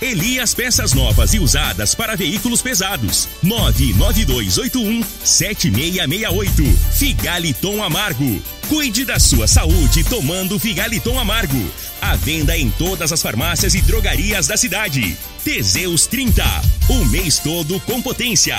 Elias Peças Novas e Usadas para Veículos Pesados. 99281 7668. Figaliton Amargo. Cuide da sua saúde tomando Figaliton Amargo. A venda em todas as farmácias e drogarias da cidade. Teseus 30. O mês todo com potência.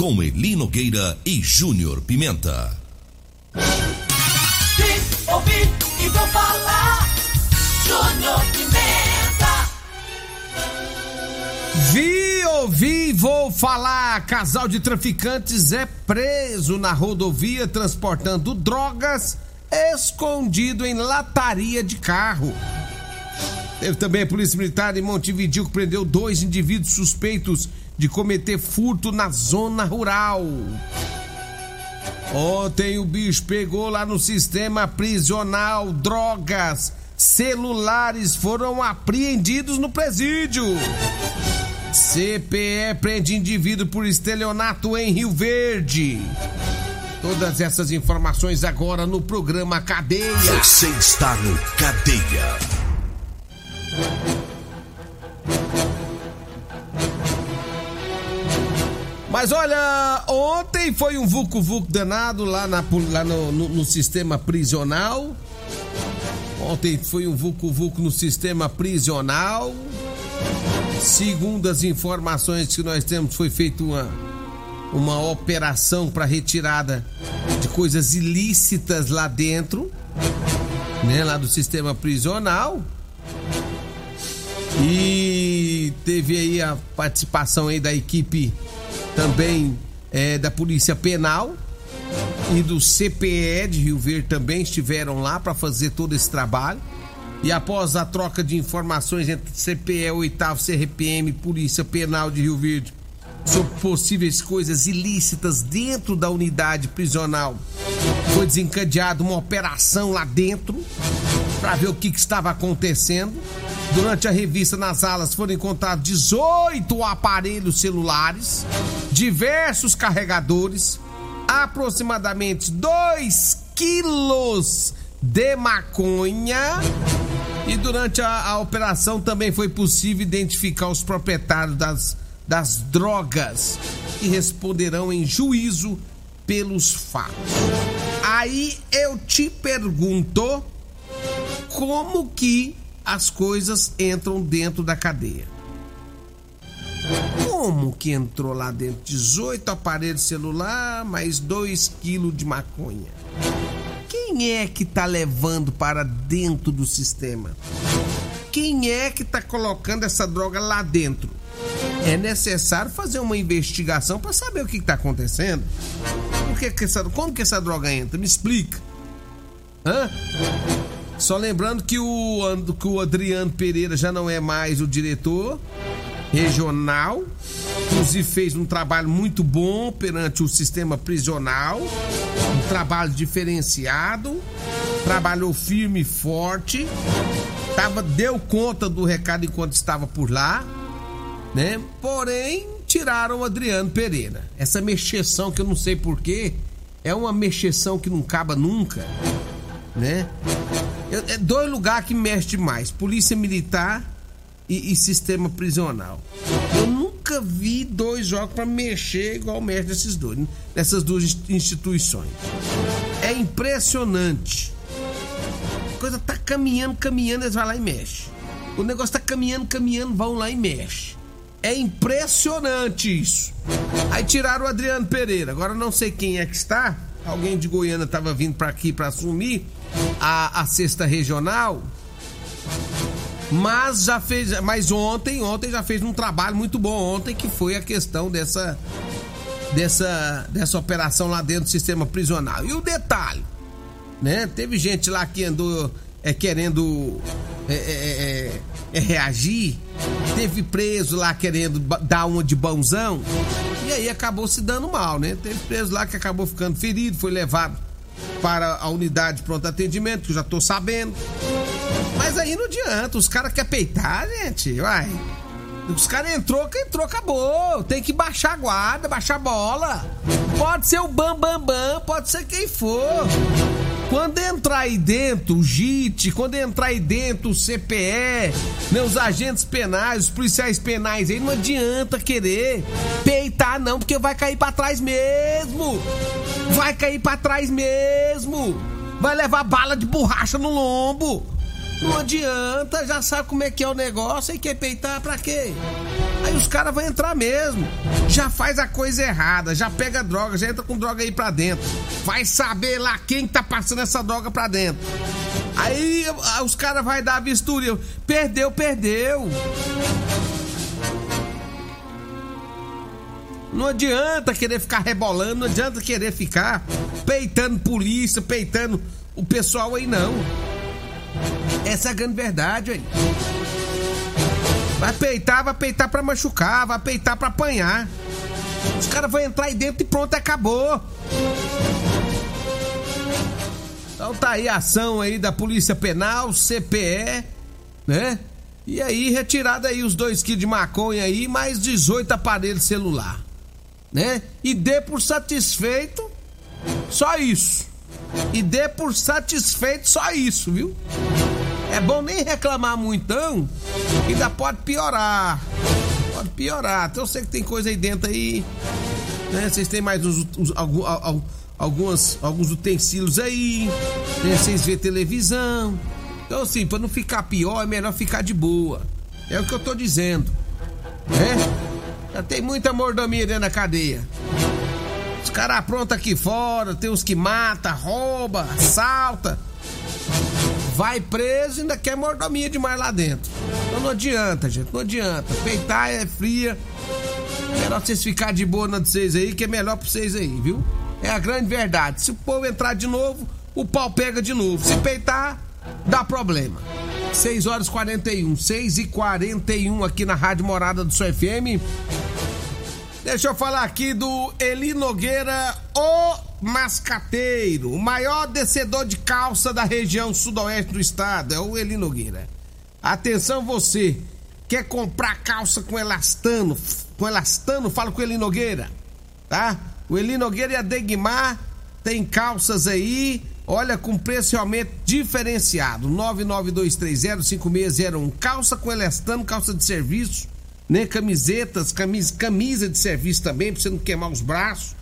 Com Eli Nogueira e Júnior Pimenta. Vim, ouvi e vou falar. Júnior Pimenta. Vi, ouvi, vou falar. Casal de traficantes é preso na rodovia transportando drogas escondido em lataria de carro. Teve também a Polícia Militar em Montevideo que prendeu dois indivíduos suspeitos de cometer furto na zona rural. Ontem o bicho pegou lá no sistema prisional drogas, celulares foram apreendidos no presídio. CPE prende indivíduo por estelionato em Rio Verde. Todas essas informações agora no programa Cadeia. Você está no Cadeia. Mas olha, ontem foi um vucu-vucu danado lá, na, lá no, no, no sistema prisional. Ontem foi um vucu-vucu no sistema prisional. Segundo as informações que nós temos, foi feita uma, uma operação para retirada de coisas ilícitas lá dentro, né, lá do sistema prisional. E teve aí a participação aí da equipe também é, da Polícia Penal e do CPE de Rio Verde também estiveram lá para fazer todo esse trabalho. E após a troca de informações entre CPE, 8 CRPM Polícia Penal de Rio Verde sobre possíveis coisas ilícitas dentro da unidade prisional, foi desencadeada uma operação lá dentro para ver o que, que estava acontecendo. Durante a revista nas alas foram encontrados 18 aparelhos celulares, diversos carregadores, aproximadamente 2 quilos de maconha. E durante a, a, operação também foi possível identificar os proprietários das, das drogas que responderão em juízo pelos fatos. Aí eu te pergunto como que as coisas entram dentro da cadeia. Como que entrou lá dentro? 18 aparelhos celular, mais 2 quilos de maconha. Quem é que tá levando para dentro do sistema? Quem é que tá colocando essa droga lá dentro? É necessário fazer uma investigação para saber o que está acontecendo. Por que que essa, como que essa droga entra? Me explica. Hã? Só lembrando que o, que o Adriano Pereira já não é mais o diretor regional. Inclusive fez um trabalho muito bom perante o sistema prisional. Um trabalho diferenciado. Trabalhou firme e forte. Tava, deu conta do recado enquanto estava por lá. Né? Porém, tiraram o Adriano Pereira. Essa mexeção que eu não sei porquê. É uma mexeção que não acaba nunca. Né? É dois lugares que mexe mais: Polícia Militar e, e sistema prisional. Eu nunca vi dois jogos para mexer igual mexe nesses dois, nessas duas instituições. É impressionante. A coisa tá caminhando, caminhando, eles vão lá e mexe. O negócio tá caminhando, caminhando, vão lá e mexe. É impressionante isso. Aí tiraram o Adriano Pereira. Agora não sei quem é que está. Alguém de Goiânia estava vindo para aqui para assumir a, a sexta regional. Mas já fez, mas ontem, ontem já fez um trabalho muito bom ontem que foi a questão dessa dessa dessa operação lá dentro do sistema prisional. E o detalhe, né? Teve gente lá que andou é, querendo é, é, é, é reagir, teve preso lá querendo dar uma de bonzão e aí acabou se dando mal, né? Teve preso lá que acabou ficando ferido, foi levado para a unidade de pronto atendimento, que eu já tô sabendo. Mas aí não adianta, os caras querem peitar, gente, vai. Os caras entrou, que entrou, acabou. Tem que baixar a guarda, baixar a bola. Pode ser o Bam Bam Bam, pode ser quem for. Quando entrar aí dentro o JIT, quando entrar aí dentro o CPE, né, os agentes penais, os policiais penais aí, não adianta querer peitar não, porque vai cair para trás mesmo. Vai cair para trás mesmo. Vai levar bala de borracha no lombo. Não adianta, já sabe como é que é o negócio e quer peitar pra quê? Aí os caras vão entrar mesmo. Já faz a coisa errada, já pega droga, já entra com droga aí pra dentro. Vai saber lá quem tá passando essa droga pra dentro. Aí os caras vai dar a vistoria. Perdeu, perdeu. Não adianta querer ficar rebolando, não adianta querer ficar peitando polícia, peitando o pessoal aí não. Essa é a grande verdade, aí. Vai peitar, vai peitar pra machucar, vai peitar pra apanhar. Os caras vão entrar aí dentro e pronto, acabou. Então tá aí a ação aí da Polícia Penal, CPE, né? E aí, retirada aí os dois quilos de maconha aí, mais 18 aparelhos celular, né? E dê por satisfeito só isso. E dê por satisfeito só isso, viu? É bom nem reclamar muito, não, ainda pode piorar. Pode piorar. Então eu sei que tem coisa aí dentro aí. Né? Vocês têm mais uns, uns, alguns, utensílios aí. Né? Vocês vê televisão. Então, assim, pra não ficar pior, é melhor ficar de boa. É o que eu tô dizendo. Né? Já tem muita mordomia dentro da cadeia. Os caras aprontam aqui fora, tem uns que mata, rouba, assalta. Vai preso e ainda quer mordomia demais lá dentro. Então não adianta, gente, não adianta. Peitar é fria. Melhor vocês ficar de boa na de vocês aí, que é melhor pra vocês aí, viu? É a grande verdade. Se o povo entrar de novo, o pau pega de novo. Se peitar, dá problema. 6 horas 41, 6 e 41 aqui na Rádio Morada do Seu FM. Deixa eu falar aqui do Eli Nogueira, o mascateiro, o maior descedor de calça da região sudoeste do estado, é o Eli Nogueira. Atenção você, quer comprar calça com elastano, com elastano, fala com o Eli Nogueira, tá? O Eli Nogueira e a Degmar tem calças aí, olha, com preço realmente diferenciado, 992305601, calça com elastano, calça de serviço, né? Camisetas, camisa, camisa de serviço também, pra você não queimar os braços.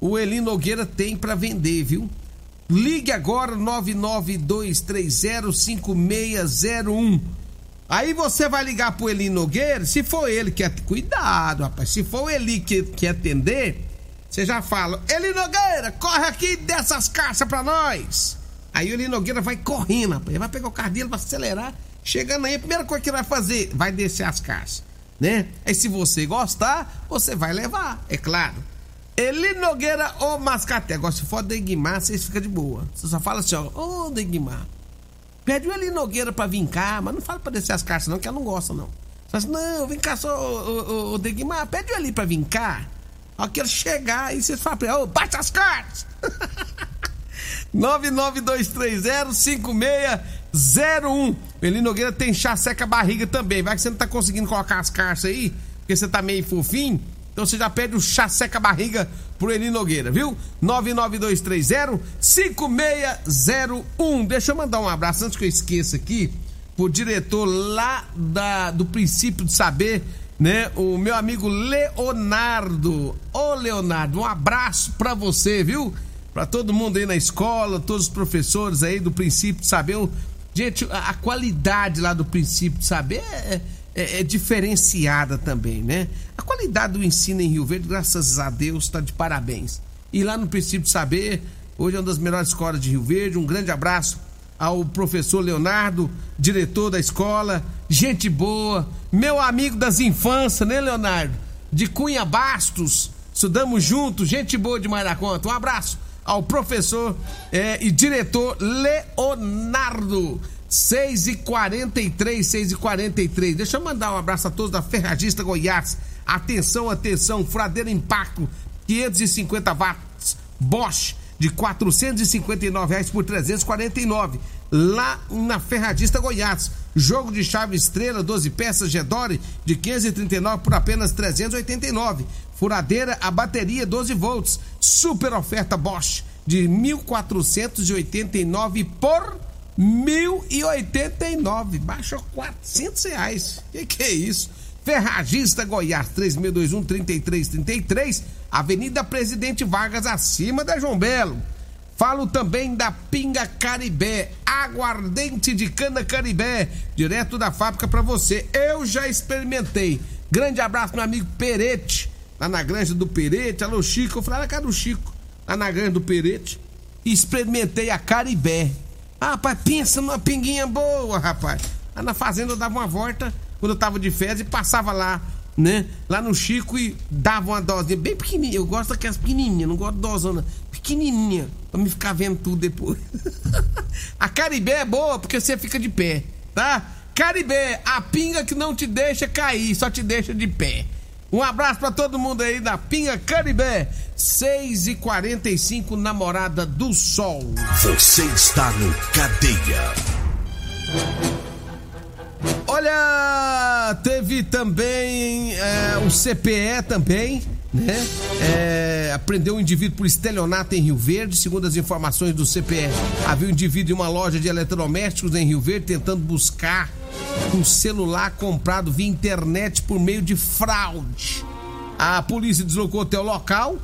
O Eli Nogueira tem para vender, viu? Ligue agora 992305601. Aí você vai ligar pro Eli Nogueira, se for ele que cuidado, rapaz, se for ele que, que atender, você já fala: "Eli Nogueira, corre aqui dessas caixas para nós". Aí o Eli Nogueira vai correndo, rapaz, ele vai pegar o carro dele para acelerar. Chegando aí, a primeira coisa que ele vai fazer, vai descer as caixas né? Aí se você gostar, você vai levar, é claro. Eli Nogueira ou Mascaté. Agora, se for Degmar, vocês ficam de boa. Você só fala assim, ó, ô oh, Degmar. Pede o Eli Nogueira pra vir cá, mas não fala pra descer as caixas, não, que ela não gosta, não. Fala assim, não, vem cá só, ô, ô, Degmar, pede o Eli pra vir cá. Ó, que ele chegar, aí vocês falam pra ele, ô, bate as cartas! 992305601. Eli Nogueira tem chá seca barriga também. Vai que você não tá conseguindo colocar as carças aí, porque você tá meio fofinho. Então você já pede o chá seca barriga pro Eli Nogueira, viu? 992305601. Deixa eu mandar um abraço antes que eu esqueça aqui pro diretor lá da, do princípio de saber, né? O meu amigo Leonardo. Ô Leonardo, um abraço pra você, viu? para todo mundo aí na escola, todos os professores aí do princípio de saber. Gente, a, qualidade lá do princípio de saber é, é, é, diferenciada também, né? A qualidade do ensino em Rio Verde, graças a Deus, está de parabéns. E lá no princípio de saber, hoje é uma das melhores escolas de Rio Verde. Um grande abraço ao professor Leonardo, diretor da escola, gente boa, meu amigo das infâncias, né, Leonardo? De Cunha Bastos, estudamos juntos, gente boa demais da conta. Um abraço ao professor é, e diretor Leonardo. 6 e 43 6 e 43 Deixa eu mandar um abraço a todos da Ferragista Goiás. Atenção, atenção, furadeira impacto, 550 watts, Bosch de 459 reais por 349 lá na Ferradista Goiás. Jogo de chave estrela, 12 peças Gedore de 539 por apenas 389. Furadeira a bateria 12 volts. Super oferta Bosch de 1489 por 1089. Baixou 400 reais. Que que é isso? Ferragista Goiás 3621 3333, Avenida Presidente Vargas acima da João Belo. Falo também da Pinga Caribé, aguardente de cana Caribé, direto da fábrica para você. Eu já experimentei. Grande abraço, meu amigo Perete, lá na granja do Perete. Alô, Chico. Eu falei lá cara do Chico, lá na granja do Perete. Experimentei a Caribé. Ah, rapaz, pensa numa pinguinha boa, rapaz. Lá na fazenda eu dava uma volta quando eu tava de férias e passava lá, né? Lá no Chico e dava uma dose bem pequenininha. Eu gosto daquelas pequenininhas, não gosto de dosona. Pequenininha, pra me ficar vendo tudo depois. a Caribé é boa porque você fica de pé, tá? Caribé, a pinga que não te deixa cair, só te deixa de pé. Um abraço para todo mundo aí da Pinga Caribé, 6 e 45 Namorada do Sol. Você está no Cadeia. Olha, teve também é, o CPE também, né? É, aprendeu um indivíduo por estelionato em Rio Verde, segundo as informações do CPE. Havia um indivíduo em uma loja de eletrodomésticos em Rio Verde tentando buscar um celular comprado via internet por meio de fraude. A polícia deslocou até o local,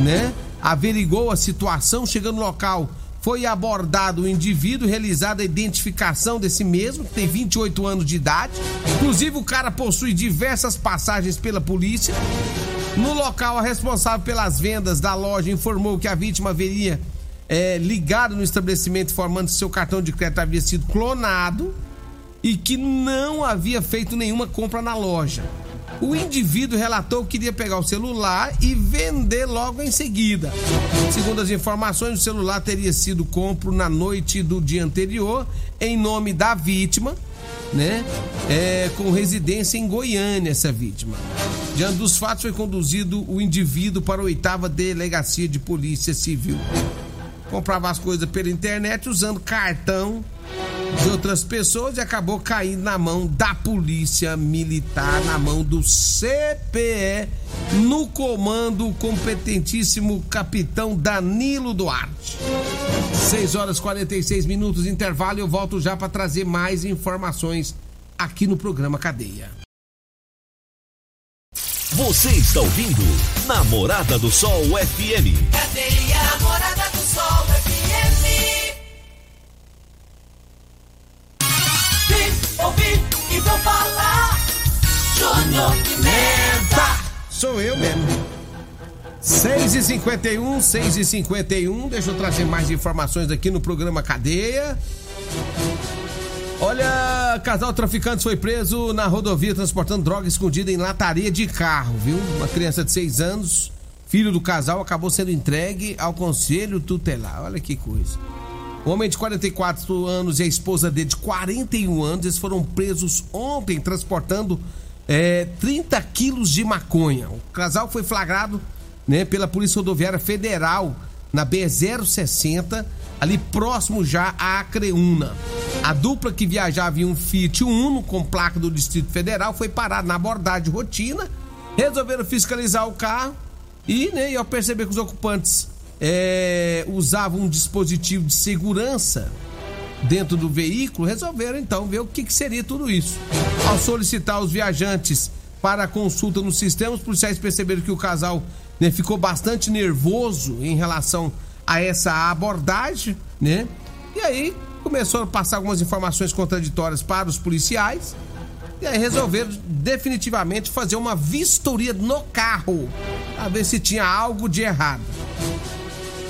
né? Averigou a situação, chegando no local foi abordado o indivíduo, realizada a identificação desse mesmo, que tem 28 anos de idade. Inclusive, o cara possui diversas passagens pela polícia. No local, a responsável pelas vendas da loja informou que a vítima haveria é, ligado no estabelecimento informando que seu cartão de crédito havia sido clonado e que não havia feito nenhuma compra na loja. O indivíduo relatou que queria pegar o celular e vender logo em seguida. Segundo as informações, o celular teria sido compro na noite do dia anterior em nome da vítima, né? É, com residência em Goiânia, essa vítima. Diante dos fatos, foi conduzido o indivíduo para a oitava delegacia de polícia civil. Comprava as coisas pela internet usando cartão de outras pessoas e acabou caindo na mão da polícia militar, na mão do CPE, no comando competentíssimo capitão Danilo Duarte. 6 horas 46 minutos intervalo, eu volto já para trazer mais informações aqui no programa Cadeia. Você está ouvindo Namorada do Sol FM. Cadeia Namorada do Sol FM. Vim, ouvi e vou falar. Júnior Pimenta. Sou eu mesmo. 6 e 51 6 e 51 Deixa eu trazer mais informações aqui no programa Cadeia. Olha, casal traficante foi preso na rodovia transportando droga escondida em lataria de carro, viu? Uma criança de 6 anos, filho do casal, acabou sendo entregue ao conselho tutelar. Olha que coisa. O homem de 44 anos e a esposa dele de 41 anos, eles foram presos ontem transportando é, 30 quilos de maconha. O casal foi flagrado né, pela Polícia Rodoviária Federal na B060, ali próximo já à Acreúna. A dupla que viajava em um Fiat Uno com placa do Distrito Federal foi parada na abordagem rotina, resolveram fiscalizar o carro e, né, e ao perceber que os ocupantes é, usavam um dispositivo de segurança dentro do veículo, resolveram então ver o que, que seria tudo isso. Ao solicitar os viajantes para consulta no sistema, os policiais perceberam que o casal né, ficou bastante nervoso em relação a essa abordagem, né? E aí começou a passar algumas informações contraditórias para os policiais. E aí resolveram definitivamente fazer uma vistoria no carro para ver se tinha algo de errado.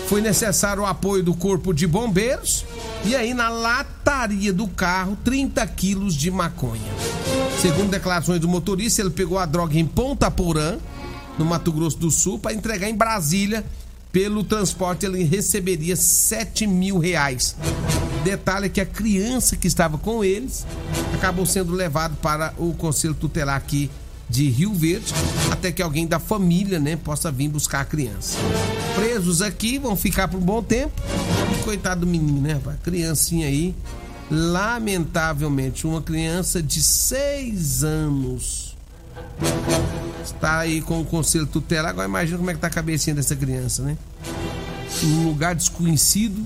foi necessário o apoio do Corpo de Bombeiros e aí na lataria do carro 30 quilos de maconha. Segundo declarações do motorista, ele pegou a droga em Ponta Porã, no Mato Grosso do Sul, para entregar em Brasília. Pelo transporte ele receberia 7 mil reais. Detalhe é que a criança que estava com eles acabou sendo levado para o Conselho Tutelar aqui de Rio Verde, até que alguém da família, né, possa vir buscar a criança. Presos aqui vão ficar por um bom tempo. Coitado do menino, né, rapaz? Criancinha aí, lamentavelmente, uma criança de seis anos está aí com o conselho tutelar. Agora imagina como é que tá a cabecinha dessa criança, né? Num lugar desconhecido,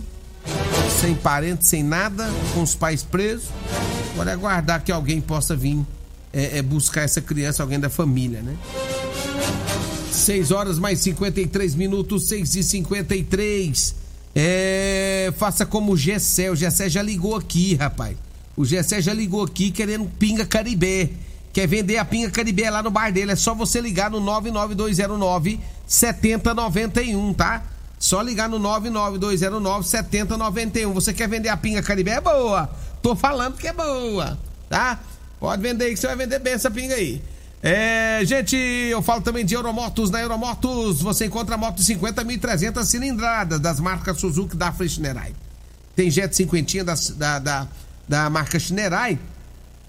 sem parentes, sem nada, com os pais presos. Agora é aguardar que alguém possa vir é, é buscar essa criança, alguém da família, né? 6 horas mais 53 minutos, 6 e 53 É. Faça como o Gessé. O Gessé já ligou aqui, rapaz. O Gessé já ligou aqui querendo pinga caribé. Quer vender a pinga caribé lá no bar dele. É só você ligar no 99209 7091, tá? Só ligar no 99209 7091. Você quer vender a pinga caribé? É boa. Tô falando que é boa, tá? Pode vender aí que você vai vender bem essa pinga aí. É, gente, eu falo também de Euromotos. Na Euromotos você encontra motos 50.300 cilindradas das marcas Suzuki da Frischnerai. Tem Jet 50 da, da, da, da marca Schnerai.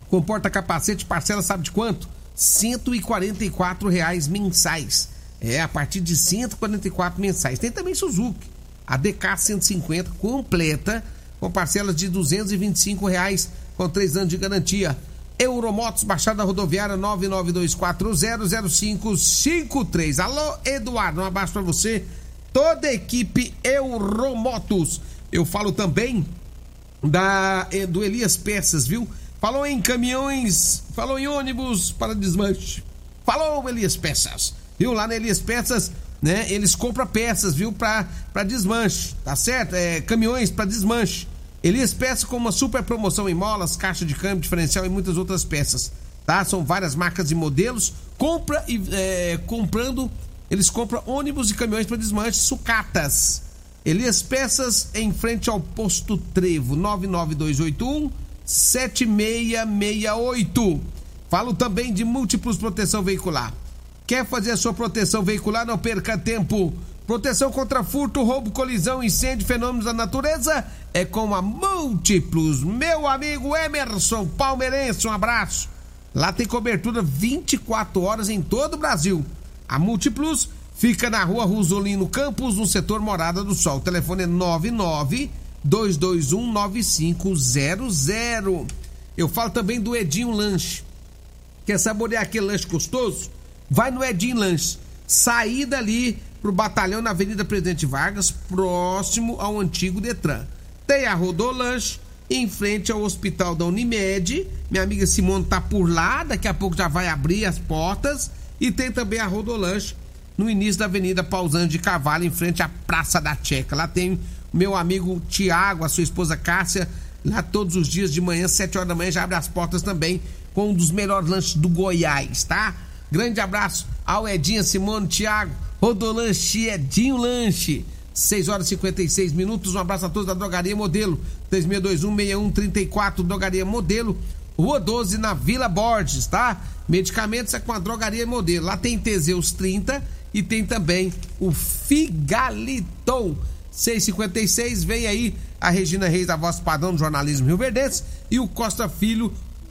Com porta-capacete, parcela sabe de quanto? 144 reais mensais. É, a partir de 144 mensais. Tem também Suzuki. A DK 150 completa com parcelas de 225 reais com 3 anos de garantia. Euromotos, Baixada Rodoviária 992400553. Alô, Eduardo, um abraço pra você. Toda a equipe Euromotos. Eu falo também da do Elias Peças, viu? Falou em caminhões, falou em ônibus para desmanche. Falou Elias Peças. Viu lá na Elias Peças, né? Eles compram peças, viu, para desmanche, tá certo? É, caminhões para desmanche. Elias Peças com uma super promoção em molas, caixa de câmbio diferencial e muitas outras peças, tá? São várias marcas e modelos. Compra e é, comprando, eles compram ônibus e caminhões para desmanche, sucatas. Elias Peças em frente ao posto Trevo, 99281 7668. Falo também de múltiplos proteção veicular. Quer fazer a sua proteção veicular? Não perca tempo. Proteção contra furto, roubo, colisão, incêndio, fenômenos da natureza é com a Múltiplos. Meu amigo Emerson Palmeirense, um abraço. Lá tem cobertura 24 horas em todo o Brasil. A Múltiplos fica na rua Rosolino Campos, no setor Morada do Sol. O telefone é 99 221 9500. Eu falo também do Edinho Lanche. Quer saborear aquele lanche gostoso? Vai no Edinho Lanche. Saída ali pro batalhão na Avenida Presidente Vargas, próximo ao antigo Detran. Tem a Rodolanche em frente ao Hospital da Unimed. Minha amiga Simone tá por lá, daqui a pouco já vai abrir as portas. E tem também a Rodolanche no início da Avenida Pausando de Cavalo, em frente à Praça da Checa. Lá tem meu amigo Tiago, a sua esposa Cássia, lá todos os dias de manhã, 7 horas da manhã, já abre as portas também com um dos melhores lanches do Goiás, tá? Grande abraço ao Edinha, Simone, Tiago, Rodolanche, Edinho Lanche. 6 horas e 56 minutos. Um abraço a todos da Drogaria Modelo. 3621-6134, Drogaria Modelo. Rua 12, na Vila Borges, tá? Medicamentos é com a Drogaria Modelo. Lá tem Teseus 30 e tem também o Figaliton. 656, vem aí a Regina Reis, da voz padrão do jornalismo Rio Verdense, e o Costa Filho,